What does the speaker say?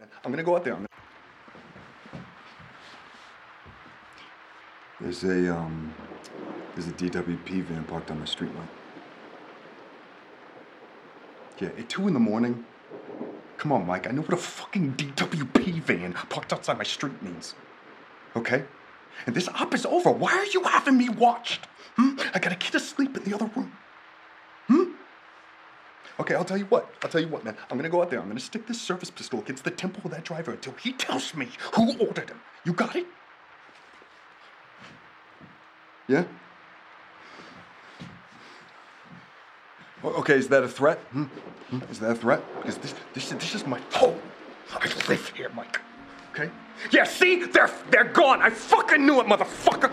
I'm gonna go out there. I'm There's a um, there's a DWP van parked on my street light. Yeah, at two in the morning. Come on, Mike. I know what a fucking DWP van parked outside my street means. Okay? And this op is over. Why are you having me watched? Hmm? I got a kid asleep in the other room. Okay, I'll tell you what. I'll tell you what, man. I'm gonna go out there. I'm gonna stick this service pistol against the temple of that driver until he tells me who ordered him. You got it? Yeah? Okay, is that a threat? Hmm? Hmm? Is that a threat? Because this, this, this is my home. I live here, Mike. Okay? Yeah, see? They're, they're gone. I fucking knew it, motherfucker.